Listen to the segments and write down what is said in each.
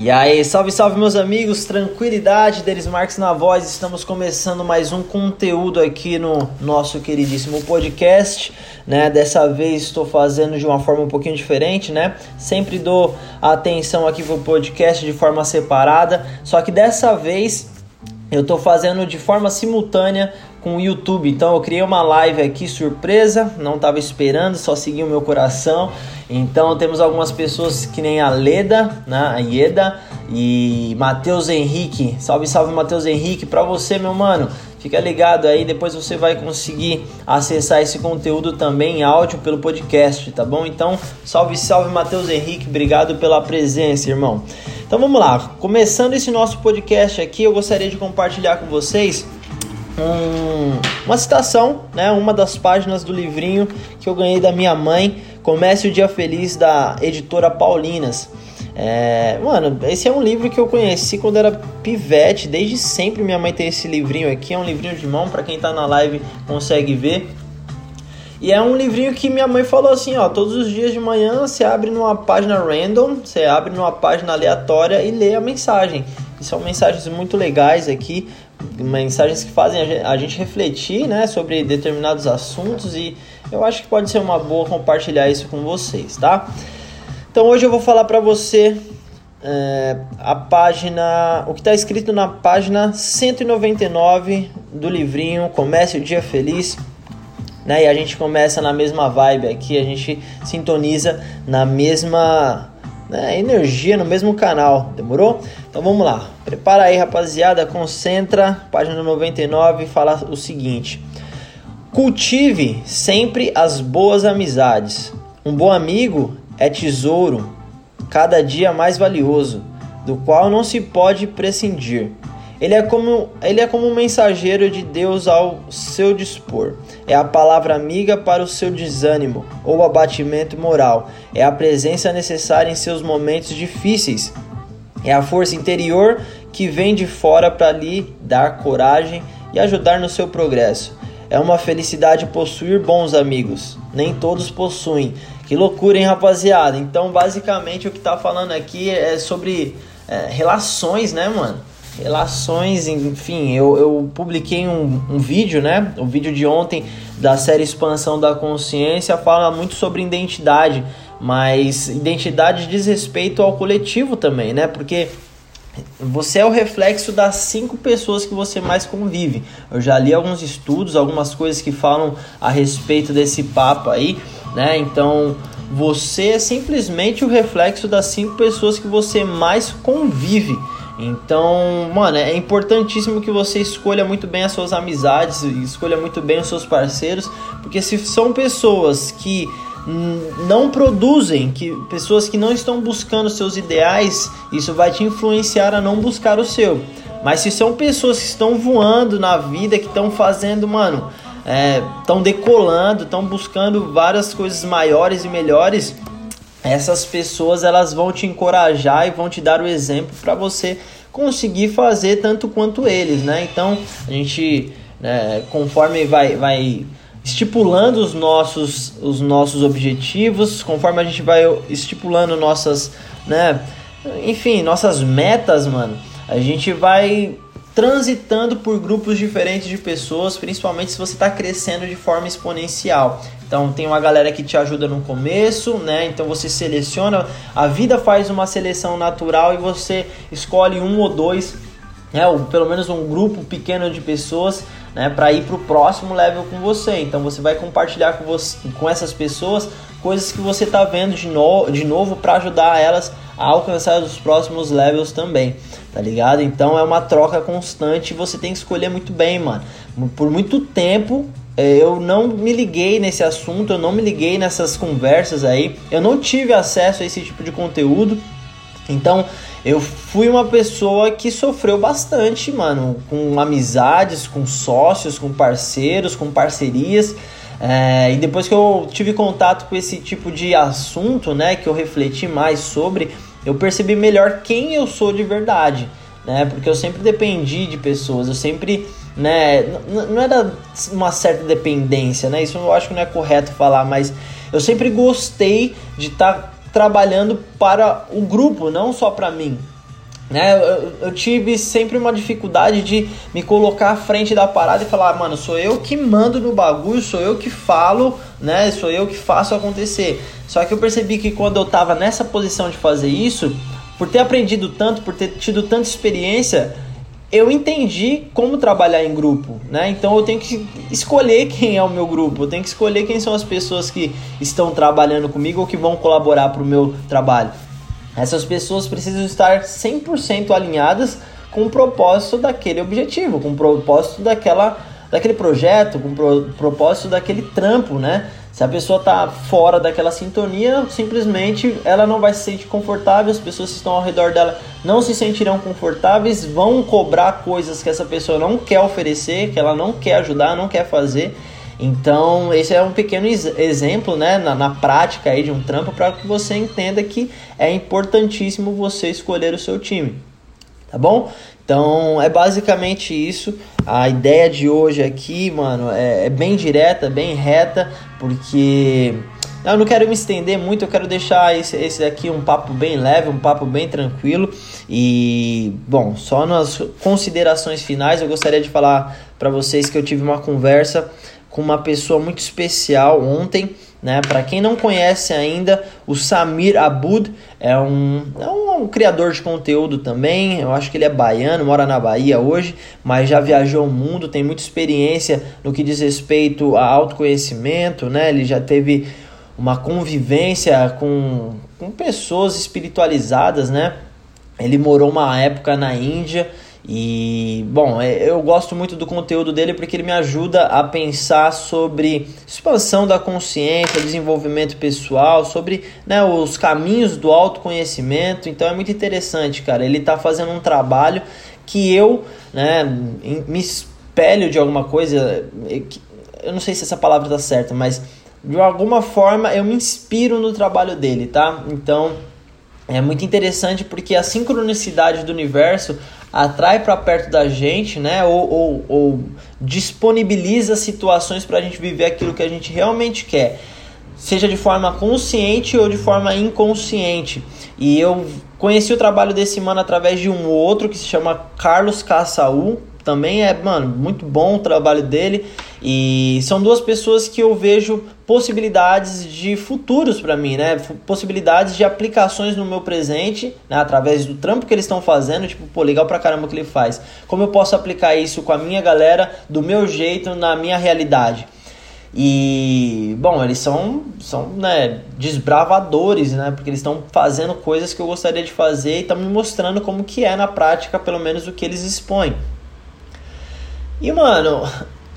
E aí, salve, salve meus amigos, tranquilidade, Denis Marques na voz, estamos começando mais um conteúdo aqui no nosso queridíssimo podcast, né? Dessa vez estou fazendo de uma forma um pouquinho diferente, né? Sempre dou atenção aqui pro podcast de forma separada, só que dessa vez eu estou fazendo de forma simultânea com o YouTube. Então eu criei uma live aqui surpresa, não estava esperando, só segui o meu coração. Então temos algumas pessoas que nem a Leda, né, a Ieda e Matheus Henrique. Salve, salve Matheus Henrique para você, meu mano. Fica ligado aí, depois você vai conseguir acessar esse conteúdo também em áudio pelo podcast, tá bom? Então, salve, salve Matheus Henrique, obrigado pela presença, irmão. Então vamos lá, começando esse nosso podcast aqui, eu gostaria de compartilhar com vocês um, uma citação, né, uma das páginas do livrinho que eu ganhei da minha mãe, Comece o Dia Feliz, da editora Paulinas. É, mano, esse é um livro que eu conheci quando era pivete, desde sempre minha mãe tem esse livrinho aqui, é um livrinho de mão, para quem tá na live consegue ver. E é um livrinho que minha mãe falou assim, ó, todos os dias de manhã você abre numa página random, você abre numa página aleatória e lê a mensagem. E são mensagens muito legais aqui, mensagens que fazem a gente refletir, né, sobre determinados assuntos e eu acho que pode ser uma boa compartilhar isso com vocês, tá? Então hoje eu vou falar para você é, a página, o que está escrito na página 199 do livrinho Comece o Dia Feliz. Né? E a gente começa na mesma vibe aqui, a gente sintoniza na mesma né, energia, no mesmo canal, demorou? Então vamos lá, prepara aí rapaziada, concentra, página 99 fala o seguinte: Cultive sempre as boas amizades. Um bom amigo é tesouro, cada dia mais valioso, do qual não se pode prescindir. Ele é como, ele é como um mensageiro de Deus ao seu dispor. É a palavra amiga para o seu desânimo ou abatimento moral. É a presença necessária em seus momentos difíceis. É a força interior que vem de fora para lhe dar coragem e ajudar no seu progresso. É uma felicidade possuir bons amigos. Nem todos possuem. Que loucura, hein, rapaziada? Então, basicamente, o que tá falando aqui é sobre é, relações, né, mano? Relações, enfim, eu, eu publiquei um, um vídeo, né? O vídeo de ontem da série Expansão da Consciência fala muito sobre identidade, mas identidade diz respeito ao coletivo também, né? Porque você é o reflexo das cinco pessoas que você mais convive. Eu já li alguns estudos, algumas coisas que falam a respeito desse papo aí, né? Então, você é simplesmente o reflexo das cinco pessoas que você mais convive. Então, mano, é importantíssimo que você escolha muito bem as suas amizades, escolha muito bem os seus parceiros, porque se são pessoas que não produzem, que pessoas que não estão buscando seus ideais, isso vai te influenciar a não buscar o seu. Mas se são pessoas que estão voando na vida, que estão fazendo, mano, estão é, decolando, estão buscando várias coisas maiores e melhores, essas pessoas elas vão te encorajar e vão te dar o exemplo para você conseguir fazer tanto quanto eles, né? Então a gente, né, conforme vai, vai estipulando os nossos, os nossos objetivos, conforme a gente vai estipulando nossas, né, enfim, nossas metas, mano, a gente vai transitando por grupos diferentes de pessoas, principalmente se você está crescendo de forma exponencial. Então tem uma galera que te ajuda no começo, né? Então você seleciona, a vida faz uma seleção natural e você escolhe um ou dois, né? Ou pelo menos um grupo pequeno de pessoas né, para ir para o próximo level com você. Então você vai compartilhar com, você, com essas pessoas coisas que você está vendo de, no, de novo para ajudar elas a alcançar os próximos levels também, tá ligado? Então é uma troca constante e você tem que escolher muito bem, mano. Por muito tempo eu não me liguei nesse assunto, eu não me liguei nessas conversas aí, eu não tive acesso a esse tipo de conteúdo. Então, eu fui uma pessoa que sofreu bastante, mano, com amizades, com sócios, com parceiros, com parcerias. É, e depois que eu tive contato com esse tipo de assunto, né, que eu refleti mais sobre, eu percebi melhor quem eu sou de verdade, né? Porque eu sempre dependi de pessoas, eu sempre, né, não era uma certa dependência, né? Isso eu acho que não é correto falar, mas eu sempre gostei de estar tá trabalhando para o grupo, não só para mim. Né? Eu, eu, tive sempre uma dificuldade de me colocar à frente da parada e falar, mano, sou eu que mando no bagulho, sou eu que falo, né? Sou eu que faço acontecer. Só que eu percebi que quando eu tava nessa posição de fazer isso, por ter aprendido tanto, por ter tido tanta experiência, eu entendi como trabalhar em grupo, né? Então eu tenho que escolher quem é o meu grupo, eu tenho que escolher quem são as pessoas que estão trabalhando comigo ou que vão colaborar para o meu trabalho. Essas pessoas precisam estar 100% alinhadas com o propósito daquele objetivo, com o propósito daquela, daquele projeto, com o pro, propósito daquele trampo, né? Se a pessoa está fora daquela sintonia, simplesmente ela não vai se sentir confortável, as pessoas que estão ao redor dela não se sentirão confortáveis, vão cobrar coisas que essa pessoa não quer oferecer, que ela não quer ajudar, não quer fazer. Então, esse é um pequeno exemplo, né, na, na prática aí de um trampo para que você entenda que é importantíssimo você escolher o seu time. Tá bom? Então, é basicamente isso. A ideia de hoje aqui, mano, é, é bem direta, bem reta, porque eu não quero me estender muito, eu quero deixar esse, esse aqui um papo bem leve, um papo bem tranquilo. E, bom, só nas considerações finais, eu gostaria de falar para vocês que eu tive uma conversa com uma pessoa muito especial ontem. Né? Para quem não conhece ainda, o Samir Abud é um, é um, um, criador de conteúdo também. Eu acho que ele é baiano, mora na Bahia hoje, mas já viajou o mundo, tem muita experiência no que diz respeito a autoconhecimento. Né? Ele já teve uma convivência com, com pessoas espiritualizadas. Né? Ele morou uma época na Índia e, bom, é, eu gosto muito do conteúdo dele porque ele me ajuda a pensar sobre expansão da consciência, desenvolvimento pessoal, sobre né, os caminhos do autoconhecimento. Então é muito interessante, cara. Ele está fazendo um trabalho que eu né, me espelho de alguma coisa. Eu não sei se essa palavra está certa, mas de alguma forma eu me inspiro no trabalho dele, tá? Então é muito interessante porque a sincronicidade do universo atrai para perto da gente, né? Ou, ou, ou disponibiliza situações para a gente viver aquilo que a gente realmente quer, seja de forma consciente ou de forma inconsciente. E eu conheci o trabalho desse mano através de um outro que se chama Carlos Caçaú, também é, mano, muito bom o trabalho dele. E são duas pessoas que eu vejo possibilidades de futuros para mim, né? Possibilidades de aplicações no meu presente, né? através do trampo que eles estão fazendo, tipo, pô, legal pra caramba o que ele faz. Como eu posso aplicar isso com a minha galera, do meu jeito, na minha realidade? E, bom, eles são, são né, desbravadores, né? Porque eles estão fazendo coisas que eu gostaria de fazer e estão me mostrando como que é na prática, pelo menos o que eles expõem. E mano,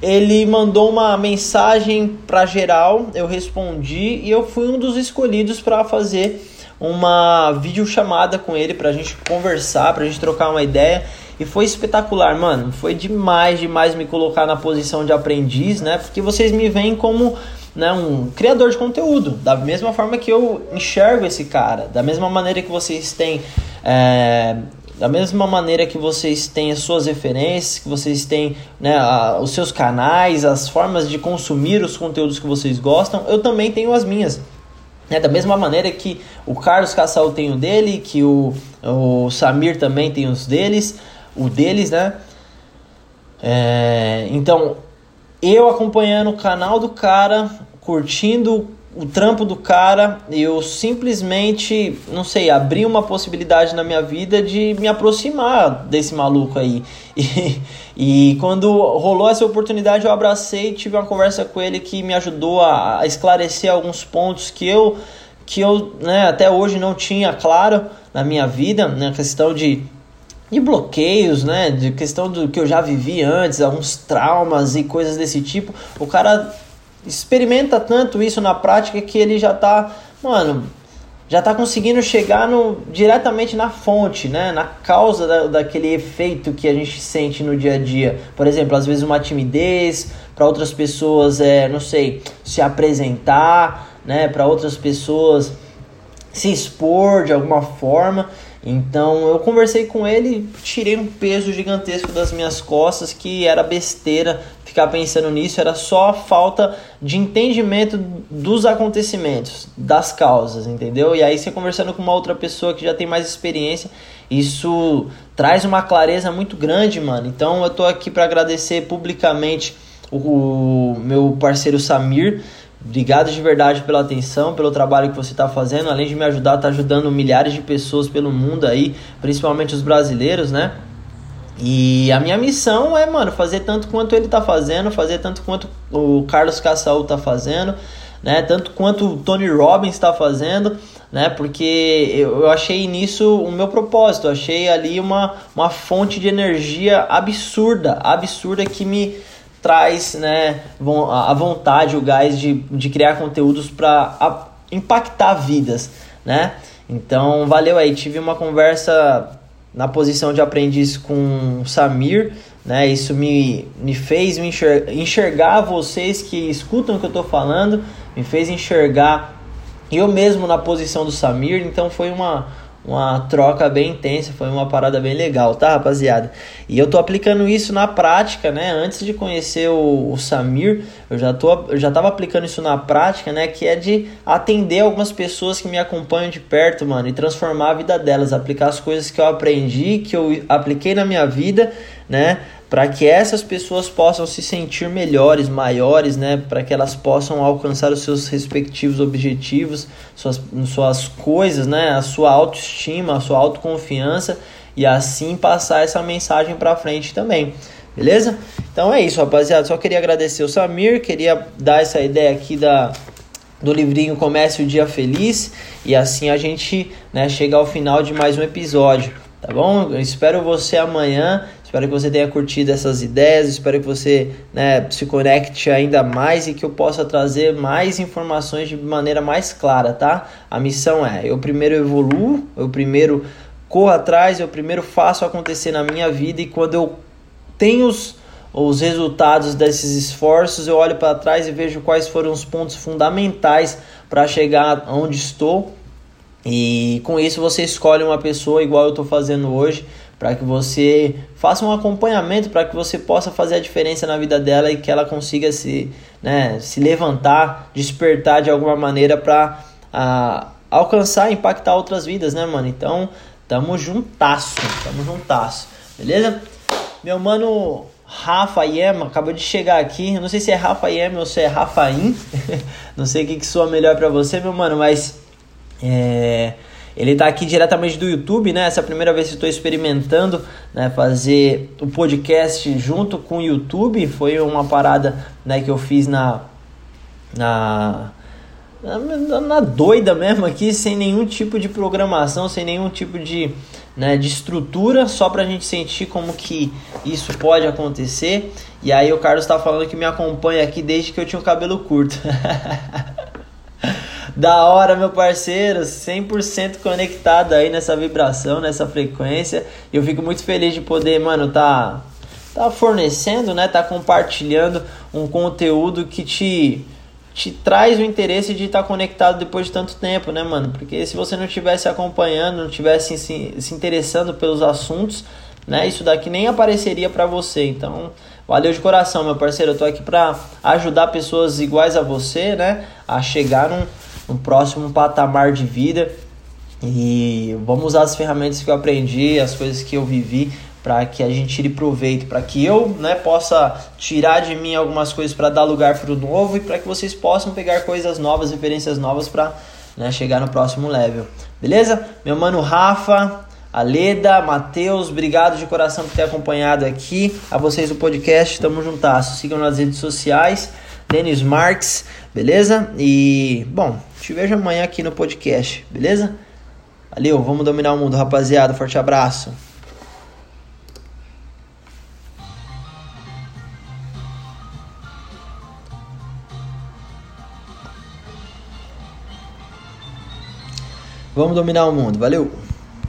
ele mandou uma mensagem para geral, eu respondi e eu fui um dos escolhidos para fazer uma videochamada com ele pra gente conversar, pra gente trocar uma ideia. E foi espetacular, mano. Foi demais, demais me colocar na posição de aprendiz, né? Porque vocês me veem como né, um criador de conteúdo. Da mesma forma que eu enxergo esse cara. Da mesma maneira que vocês têm é, da mesma maneira que vocês têm as suas referências, que vocês têm né, a, os seus canais, as formas de consumir os conteúdos que vocês gostam, eu também tenho as minhas. É, da mesma maneira que o Carlos Cassal tem o dele, que o, o Samir também tem os deles, o deles, né? É, então, eu acompanhando o canal do cara, curtindo o trampo do cara, eu simplesmente, não sei, abri uma possibilidade na minha vida de me aproximar desse maluco aí. E, e quando rolou essa oportunidade, eu abracei, tive uma conversa com ele que me ajudou a, a esclarecer alguns pontos que eu que eu né, até hoje não tinha claro na minha vida, na né, questão de de bloqueios, né? De questão do que eu já vivi antes, alguns traumas e coisas desse tipo. O cara experimenta tanto isso na prática que ele já tá, mano, já tá conseguindo chegar no, diretamente na fonte, né? Na causa da, daquele efeito que a gente sente no dia a dia. Por exemplo, às vezes uma timidez, para outras pessoas é, não sei, se apresentar, né? Para outras pessoas se expor de alguma forma. Então eu conversei com ele, tirei um peso gigantesco das minhas costas, que era besteira ficar pensando nisso, era só falta de entendimento dos acontecimentos, das causas, entendeu? E aí você conversando com uma outra pessoa que já tem mais experiência, isso traz uma clareza muito grande, mano. Então eu tô aqui para agradecer publicamente o meu parceiro Samir Obrigado de verdade pela atenção, pelo trabalho que você está fazendo. Além de me ajudar, está ajudando milhares de pessoas pelo mundo aí, principalmente os brasileiros, né? E a minha missão é, mano, fazer tanto quanto ele está fazendo, fazer tanto quanto o Carlos Cassaú está fazendo, né? Tanto quanto o Tony Robbins está fazendo, né? Porque eu, achei nisso o meu propósito, achei ali uma, uma fonte de energia absurda, absurda que me traz né, a vontade, o gás de, de criar conteúdos para impactar vidas, né? Então, valeu aí. Tive uma conversa na posição de aprendiz com o Samir, né? Isso me, me fez me enxergar, enxergar vocês que escutam o que eu estou falando, me fez enxergar eu mesmo na posição do Samir, então foi uma, uma troca bem intensa, foi uma parada bem legal, tá, rapaziada? E eu tô aplicando isso na prática, né? Antes de conhecer o, o Samir, eu já, tô, eu já tava aplicando isso na prática, né? Que é de atender algumas pessoas que me acompanham de perto, mano, e transformar a vida delas, aplicar as coisas que eu aprendi, que eu apliquei na minha vida, né? Para que essas pessoas possam se sentir melhores, maiores, né, para que elas possam alcançar os seus respectivos objetivos, suas, suas coisas, né, a sua autoestima, a sua autoconfiança e assim passar essa mensagem para frente também. Beleza? Então é isso, rapaziada. Só queria agradecer o Samir, queria dar essa ideia aqui da do livrinho Comece o Dia Feliz e assim a gente, né, chega ao final de mais um episódio, tá bom? Eu espero você amanhã Espero que você tenha curtido essas ideias, espero que você né, se conecte ainda mais e que eu possa trazer mais informações de maneira mais clara, tá? A missão é: eu primeiro evoluo, eu primeiro corro atrás, eu primeiro faço acontecer na minha vida e quando eu tenho os, os resultados desses esforços, eu olho para trás e vejo quais foram os pontos fundamentais para chegar onde estou. E com isso você escolhe uma pessoa igual eu estou fazendo hoje para que você faça um acompanhamento para que você possa fazer a diferença na vida dela e que ela consiga se, né, se levantar, despertar de alguma maneira para uh, alcançar, impactar outras vidas, né, mano? Então, tamo juntasso, tamo juntasso, beleza? Meu mano Rafa Yema acabou de chegar aqui. Não sei se é Rafa Yema ou se é Rafaim. não sei o que, que soa melhor para você, meu mano, mas é, ele está aqui diretamente do YouTube, né? Essa é a primeira vez que estou experimentando né, fazer o podcast junto com o YouTube. Foi uma parada né, que eu fiz na, na, na, na doida mesmo aqui, sem nenhum tipo de programação, sem nenhum tipo de, né, de estrutura, só para a gente sentir como que isso pode acontecer. E aí o Carlos está falando que me acompanha aqui desde que eu tinha o cabelo curto. Da hora, meu parceiro, 100% conectado aí nessa vibração, nessa frequência. E eu fico muito feliz de poder, mano, tá tá fornecendo, né, tá compartilhando um conteúdo que te te traz o interesse de estar tá conectado depois de tanto tempo, né, mano? Porque se você não estivesse acompanhando, não estivesse se, se interessando pelos assuntos, né, isso daqui nem apareceria para você. Então, valeu de coração, meu parceiro. Eu tô aqui para ajudar pessoas iguais a você, né, a chegar num um próximo patamar de vida. E vamos usar as ferramentas que eu aprendi, as coisas que eu vivi para que a gente tire proveito, para que eu né, possa tirar de mim algumas coisas para dar lugar para o novo e para que vocês possam pegar coisas novas, referências novas para né, chegar no próximo level. Beleza? Meu mano Rafa, Aleda, Matheus, obrigado de coração por ter acompanhado aqui. A vocês o podcast, tamo juntas. Sigam nas redes sociais, Denis Marques, beleza? E, bom, te vejo amanhã aqui no podcast, beleza? Valeu, vamos dominar o mundo, rapaziada. Forte abraço. Vamos dominar o mundo. Valeu!